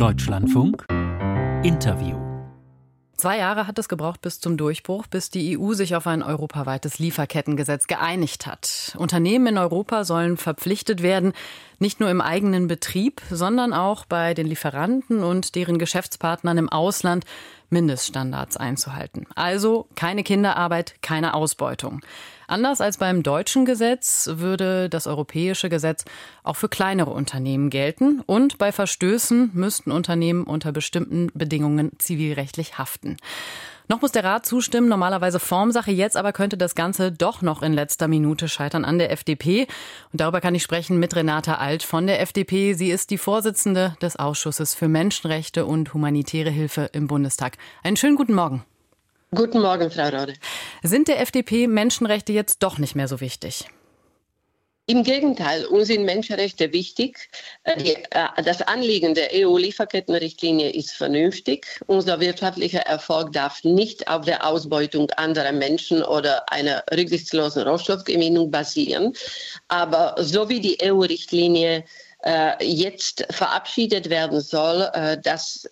Deutschlandfunk Interview Zwei Jahre hat es gebraucht bis zum Durchbruch, bis die EU sich auf ein europaweites Lieferkettengesetz geeinigt hat. Unternehmen in Europa sollen verpflichtet werden, nicht nur im eigenen Betrieb, sondern auch bei den Lieferanten und deren Geschäftspartnern im Ausland Mindeststandards einzuhalten. Also keine Kinderarbeit, keine Ausbeutung. Anders als beim deutschen Gesetz würde das europäische Gesetz auch für kleinere Unternehmen gelten und bei Verstößen müssten Unternehmen unter bestimmten Bedingungen zivilrechtlich haften. Noch muss der Rat zustimmen, normalerweise Formsache. Jetzt aber könnte das Ganze doch noch in letzter Minute scheitern an der FDP. Und darüber kann ich sprechen mit Renata Alt von der FDP. Sie ist die Vorsitzende des Ausschusses für Menschenrechte und humanitäre Hilfe im Bundestag. Einen schönen guten Morgen. Guten Morgen, Frau Rode. Sind der FDP Menschenrechte jetzt doch nicht mehr so wichtig? Im Gegenteil, uns sind Menschenrechte wichtig. Äh, äh, das Anliegen der EU-Lieferkettenrichtlinie ist vernünftig. Unser wirtschaftlicher Erfolg darf nicht auf der Ausbeutung anderer Menschen oder einer rücksichtslosen Rohstoffgewinnung basieren. Aber so wie die EU-Richtlinie äh, jetzt verabschiedet werden soll, das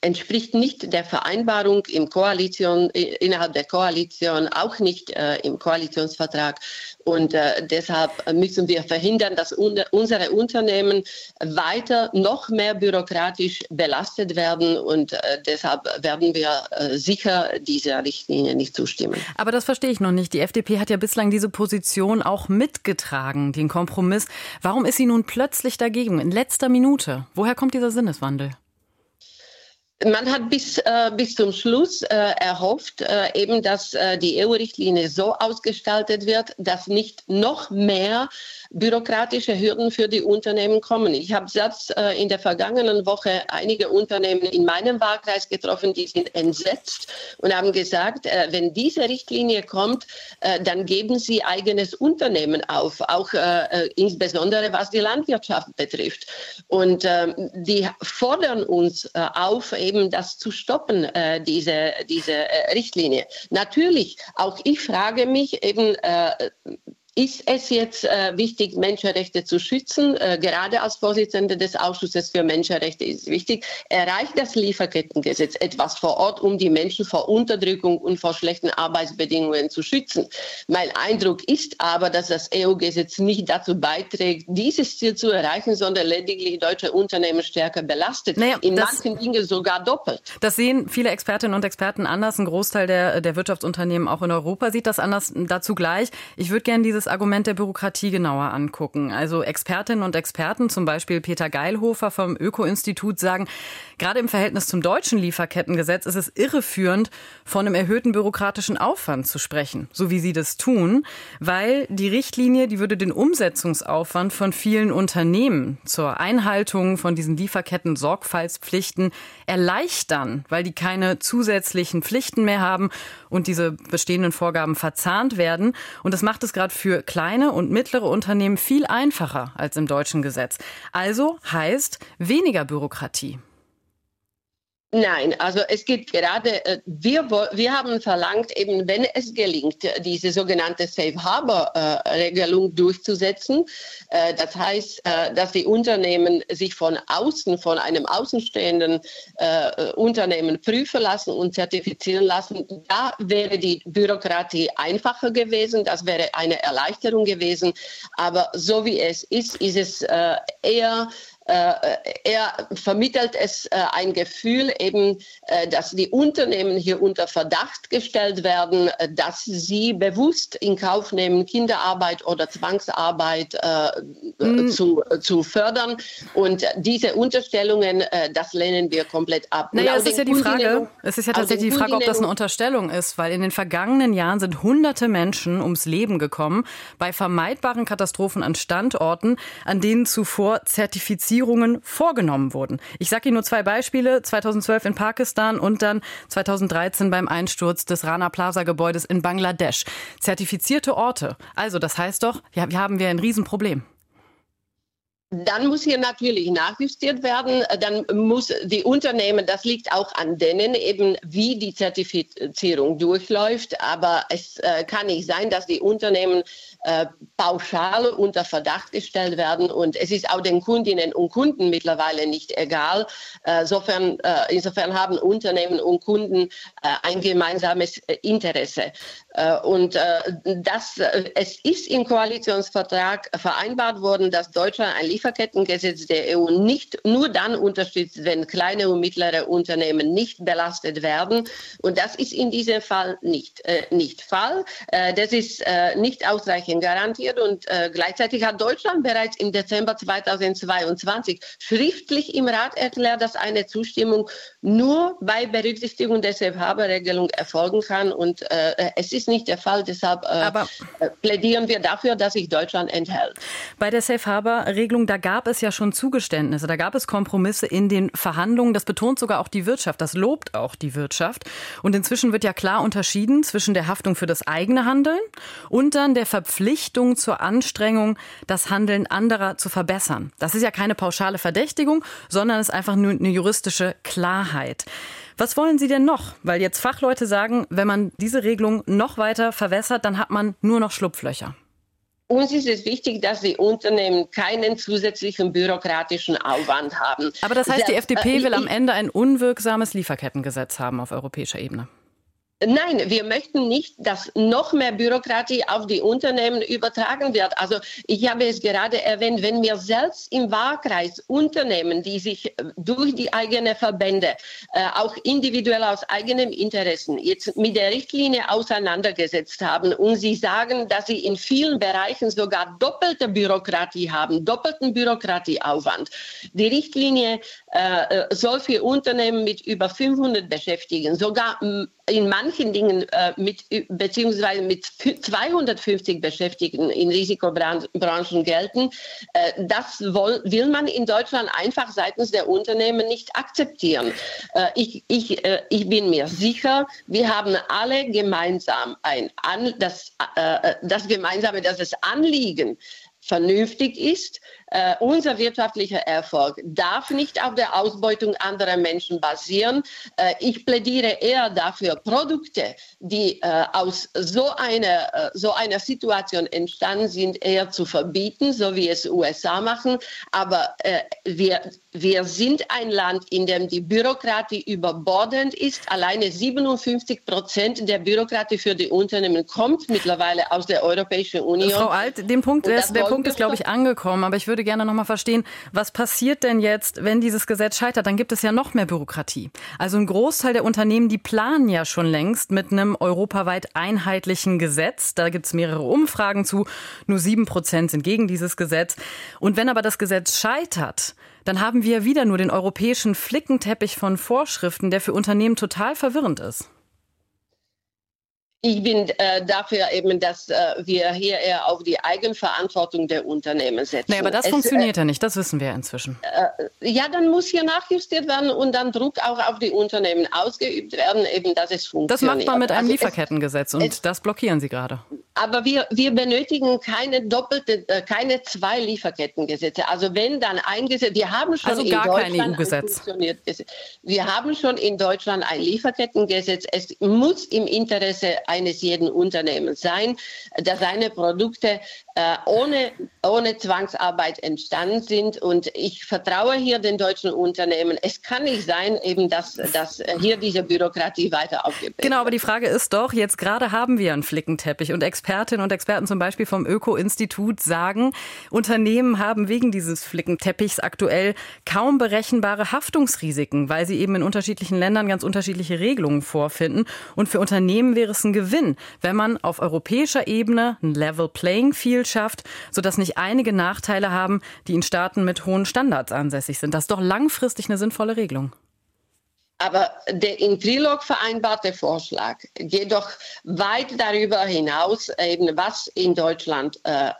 entspricht nicht der Vereinbarung im Koalition, innerhalb der Koalition, auch nicht äh, im Koalitionsvertrag. Und äh, deshalb müssen wir verhindern, dass un unsere Unternehmen weiter noch mehr bürokratisch belastet werden. Und äh, deshalb werden wir äh, sicher dieser Richtlinie nicht zustimmen. Aber das verstehe ich noch nicht. Die FDP hat ja bislang diese Position auch mitgetragen, den Kompromiss. Warum ist sie nun plötzlich dagegen, in letzter Minute? Woher kommt dieser Sinneswandel? Man hat bis, äh, bis zum Schluss äh, erhofft, äh, eben, dass äh, die EU-Richtlinie so ausgestaltet wird, dass nicht noch mehr bürokratische Hürden für die Unternehmen kommen. Ich habe selbst äh, in der vergangenen Woche einige Unternehmen in meinem Wahlkreis getroffen, die sind entsetzt und haben gesagt, äh, wenn diese Richtlinie kommt, dann geben sie eigenes Unternehmen auf, auch insbesondere was die Landwirtschaft betrifft. Und ähm, die fordern uns auf, eben das zu stoppen, diese, diese Richtlinie. Natürlich, auch ich frage mich eben, ist es jetzt äh, wichtig, Menschenrechte zu schützen? Äh, gerade als Vorsitzende des Ausschusses für Menschenrechte ist es wichtig. Erreicht das Lieferkettengesetz etwas vor Ort, um die Menschen vor Unterdrückung und vor schlechten Arbeitsbedingungen zu schützen? Mein Eindruck ist aber, dass das EU-Gesetz nicht dazu beiträgt, dieses Ziel zu erreichen, sondern lediglich deutsche Unternehmen stärker belastet. Naja, In manchen Dingen sogar doppelt. Das sehen viele Expertinnen und Experten anders. Ein Großteil der, der Wirtschaftsunternehmen auch in Europa sieht das anders. Dazu gleich. Ich würde gerne dieses Argument der Bürokratie genauer angucken. Also Expertinnen und Experten, zum Beispiel Peter Geilhofer vom Öko-Institut, sagen, gerade im Verhältnis zum deutschen Lieferkettengesetz ist es irreführend, von einem erhöhten bürokratischen Aufwand zu sprechen, so wie sie das tun, weil die Richtlinie, die würde den Umsetzungsaufwand von vielen Unternehmen zur Einhaltung von diesen Lieferketten-Sorgfaltspflichten erleichtern, weil die keine zusätzlichen Pflichten mehr haben und diese bestehenden Vorgaben verzahnt werden. Und das macht es gerade für kleine und mittlere Unternehmen viel einfacher als im deutschen Gesetz. Also heißt weniger Bürokratie. Nein, also es geht gerade, äh, wir, wir haben verlangt, eben wenn es gelingt, diese sogenannte Safe Harbor äh, durchzusetzen. Äh, das heißt, dass die Unternehmen sich von außen, von einem außenstehenden Unternehmen prüfen lassen und zertifizieren lassen. Da wäre die Bürokratie einfacher gewesen, das wäre eine Erleichterung gewesen. Aber so wie es ist, ist es eher er vermittelt es äh, ein Gefühl eben, äh, dass die Unternehmen hier unter Verdacht gestellt werden, dass sie bewusst in Kauf nehmen, Kinderarbeit oder Zwangsarbeit mhm. zu, zu fördern. Und diese Unterstellungen, das lehnen wir komplett ab. Naja, es ist ja die Frage, es ist ja tatsächlich die Frage, ob das eine Unterstellung ist, weil in den vergangenen Jahren sind hunderte Menschen ums Leben gekommen bei vermeidbaren Katastrophen an Standorten, an denen zuvor Zertifizierungen Zertifizierungen vorgenommen wurden. Ich sage Ihnen nur zwei Beispiele. 2012 in Pakistan und dann 2013 beim Einsturz des Rana Plaza Gebäudes in Bangladesch. Zertifizierte Orte. Also das heißt doch, ja, wir haben wir ein Riesenproblem. Dann muss hier natürlich nachjustiert werden. Dann muss die Unternehmen, das liegt auch an denen, eben wie die Zertifizierung durchläuft. Aber es äh, kann nicht sein, dass die Unternehmen äh, pauschal unter Verdacht gestellt werden. Und es ist auch den Kundinnen und Kunden mittlerweile nicht egal. Äh, insofern, äh, insofern haben Unternehmen und Kunden äh, ein gemeinsames äh, Interesse. und das, es ist im Koalitionsvertrag vereinbart worden, dass Deutschland ein Lieferkettengesetz der EU nicht nur dann unterstützt, wenn kleine und mittlere Unternehmen nicht belastet werden. Und das ist in diesem Fall nicht, äh, nicht Fall. Äh, das ist äh, nicht ausreichend garantiert und äh, gleichzeitig hat Deutschland bereits im Dezember 2022 schriftlich im Rat erklärt, dass eine Zustimmung nur bei Berücksichtigung der Safe-Harbor-Regelung erfolgen kann. Und äh, es ist nicht der Fall. Deshalb äh, plädieren wir dafür, dass sich Deutschland enthält. Bei der Safe-Harbor-Regelung da gab es ja schon Zugeständnisse, da gab es Kompromisse in den Verhandlungen. Das betont sogar auch die Wirtschaft, das lobt auch die Wirtschaft. Und inzwischen wird ja klar unterschieden zwischen der Haftung für das eigene Handeln und dann der Verpflichtung zur Anstrengung, das Handeln anderer zu verbessern. Das ist ja keine pauschale Verdächtigung, sondern ist einfach nur eine juristische Klarheit. Was wollen Sie denn noch? Weil jetzt Fachleute sagen, wenn man diese Regelung noch weiter verwässert, dann hat man nur noch Schlupflöcher. Uns ist es wichtig, dass die Unternehmen keinen zusätzlichen bürokratischen Aufwand haben. Aber das heißt, die FDP äh, will am Ende ein unwirksames Lieferkettengesetz haben auf europäischer Ebene. Nein, wir möchten nicht, dass noch mehr Bürokratie auf die Unternehmen übertragen wird. Also ich habe es gerade erwähnt, wenn wir selbst im Wahlkreis Unternehmen, die sich äh, durch die eigenen Verbände, äh, auch individuell aus eigenem Interessen, jetzt mit der Richtlinie auseinandergesetzt haben und sie sagen, dass sie in vielen Bereichen sogar doppelte Bürokratie haben, doppelten Bürokratieaufwand. Die Richtlinie äh, äh soll für Unternehmen mit über 500 Beschäftigten sogar in manchen Dingen äh, mit beziehungsweise mit 250 Beschäftigten in Risikobranchen gelten. Äh, das woll, will man in Deutschland einfach seitens der Unternehmen nicht akzeptieren. Äh, ich, ich, äh, ich bin mir sicher, wir haben alle gemeinsam ein an, das, äh, das gemeinsame, das Anliegen vernünftig ist. Äh, unser wirtschaftlicher Erfolg darf nicht auf der Ausbeutung anderer Menschen basieren. Äh, ich plädiere eher dafür, Produkte, die äh, aus so einer, äh, so einer Situation entstanden sind, eher zu verbieten, so wie es USA machen. Aber äh, wir, wir sind ein Land, in dem die Bürokratie überbordend ist. Alleine 57 Prozent der Bürokratie für die Unternehmen kommt mittlerweile aus der Europäischen Union. Frau Alt, den Punkt, der, der Punkt ist, glaube ich, angekommen. Aber ich würde gerne noch mal verstehen, was passiert denn jetzt, wenn dieses Gesetz scheitert? Dann gibt es ja noch mehr Bürokratie. Also ein Großteil der Unternehmen, die planen ja schon längst mit einem europaweit einheitlichen Gesetz. Da gibt es mehrere Umfragen zu. Nur sieben Prozent sind gegen dieses Gesetz. Und wenn aber das Gesetz scheitert, dann haben wir wieder nur den europäischen Flickenteppich von Vorschriften, der für Unternehmen total verwirrend ist. Ich bin äh, dafür eben, dass äh, wir hier eher auf die Eigenverantwortung der Unternehmen setzen. Nee, aber das es, funktioniert äh, ja nicht, das wissen wir inzwischen. Äh, ja, dann muss hier nachjustiert werden und dann Druck auch auf die Unternehmen ausgeübt werden, eben dass es funktioniert. Das macht man mit einem also Lieferkettengesetz und es, das blockieren Sie gerade. Aber wir, wir benötigen keine doppelte, äh, keine zwei Lieferkettengesetze. Also wenn dann ein Gesetz, wir haben schon also in Deutschland EU-Gesetz. Wir haben schon in Deutschland ein Lieferkettengesetz. Es muss im Interesse eines jeden Unternehmens sein, dass seine Produkte äh, ohne, ohne Zwangsarbeit entstanden sind. Und ich vertraue hier den deutschen Unternehmen. Es kann nicht sein, eben, dass, dass hier diese Bürokratie weiter aufgebaut wird. Genau, aber die Frage ist doch, jetzt gerade haben wir einen Flickenteppich und Expertinnen und Experten zum Beispiel vom Öko-Institut sagen, Unternehmen haben wegen dieses Flickenteppichs aktuell kaum berechenbare Haftungsrisiken, weil sie eben in unterschiedlichen Ländern ganz unterschiedliche Regelungen vorfinden. Und für Unternehmen wäre es ein Gewinn, wenn man auf europäischer Ebene ein Level Playing Field schafft, sodass nicht einige Nachteile haben, die in Staaten mit hohen Standards ansässig sind. Das ist doch langfristig eine sinnvolle Regelung. Aber der im Trilog vereinbarte Vorschlag geht doch weit darüber hinaus, eben was in Deutschland äh,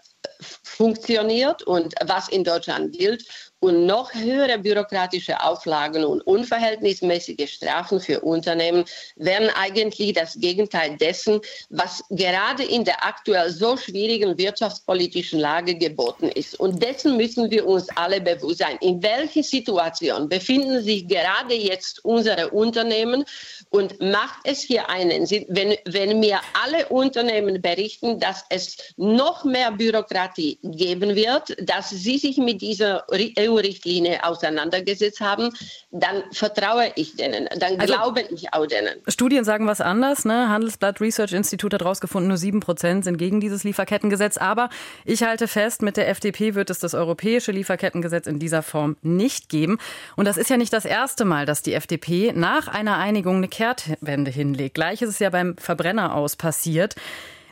funktioniert und was in Deutschland gilt. Und noch höhere bürokratische Auflagen und unverhältnismäßige Strafen für Unternehmen wären eigentlich das Gegenteil dessen, was gerade in der aktuell so schwierigen wirtschaftspolitischen Lage geboten ist. Und dessen müssen wir uns alle bewusst sein. In welcher Situation befinden sich gerade jetzt unsere Unternehmen? Und macht es hier einen Sinn, wenn, wenn mir alle Unternehmen berichten, dass es noch mehr Bürokratie geben wird, dass sie sich mit dieser EU-Richtlinie auseinandergesetzt haben, dann vertraue ich denen, dann also, glaube ich auch denen. Studien sagen was anders. Ne? Handelsblatt Research Institute hat herausgefunden, nur sieben Prozent sind gegen dieses Lieferkettengesetz. Aber ich halte fest, mit der FDP wird es das europäische Lieferkettengesetz in dieser Form nicht geben. Und das ist ja nicht das erste Mal, dass die FDP nach einer Einigung eine Kehrtwende hinlegt. Gleich ist es ja beim Verbrenner aus passiert.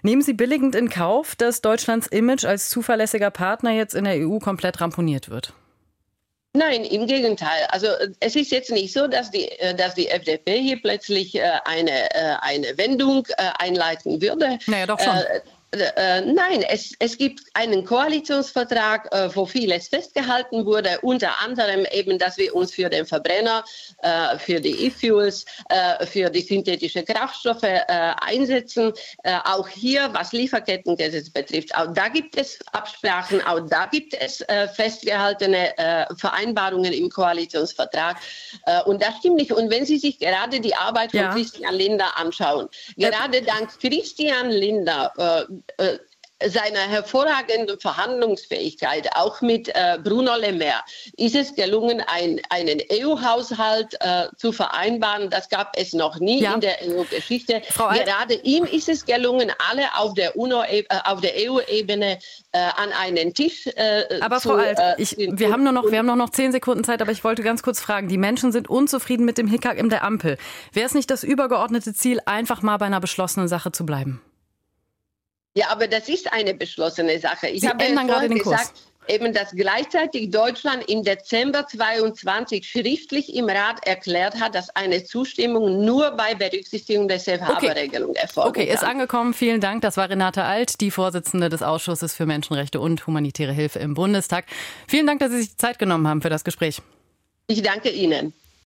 Nehmen Sie billigend in Kauf, dass Deutschlands Image als zuverlässiger Partner jetzt in der EU komplett ramponiert wird? Nein, im Gegenteil. Also es ist jetzt nicht so, dass die, äh, dass die FDP hier plötzlich äh, eine, äh, eine Wendung einleiten würde. Naja, doch schon. Äh, nein, es, es gibt einen Koalitionsvertrag, äh, wo vieles festgehalten wurde, unter anderem eben, dass wir uns für den Verbrenner, äh, für die E-Fuels, äh, für die synthetischen Kraftstoffe äh, einsetzen. Äh, auch hier, was Lieferkettengesetz betrifft, auch da gibt es Absprachen, auch da gibt es festgehaltene Vereinbarungen im Koalitionsvertrag. und das stimmt nicht. Und wenn Sie sich gerade die Arbeit von ja. Christian Linder anschauen, gerade dank Christian Linder äh, seiner hervorragenden Verhandlungsfähigkeit, auch mit äh, Bruno Le Maire, ist es gelungen, ein, einen EU-Haushalt äh, zu vereinbaren. Das gab es noch nie ja. in der EU-Geschichte. Gerade ihm ist es gelungen, alle auf der, äh, der EU-Ebene äh, an einen Tisch äh, Aber zu, Frau Alt, äh, ich, wir, haben nur noch, wir haben nur noch zehn Sekunden Zeit, aber ich wollte ganz kurz fragen. Die Menschen sind unzufrieden mit dem Hickhack in der Ampel. Wäre es nicht das übergeordnete Ziel, einfach mal bei einer beschlossenen Sache zu bleiben? Ja, aber das ist eine beschlossene Sache. Ich Sie habe ändern gerade den Kurs. gesagt, eben, dass gleichzeitig Deutschland im Dezember 22 schriftlich im Rat erklärt hat, dass eine Zustimmung nur bei Berücksichtigung der Safe Harbor Regelung okay. erfolgt. Okay, ist angekommen. Vielen Dank. Das war Renate Alt, die Vorsitzende des Ausschusses für Menschenrechte und humanitäre Hilfe im Bundestag. Vielen Dank, dass Sie sich Zeit genommen haben für das Gespräch. Ich danke Ihnen.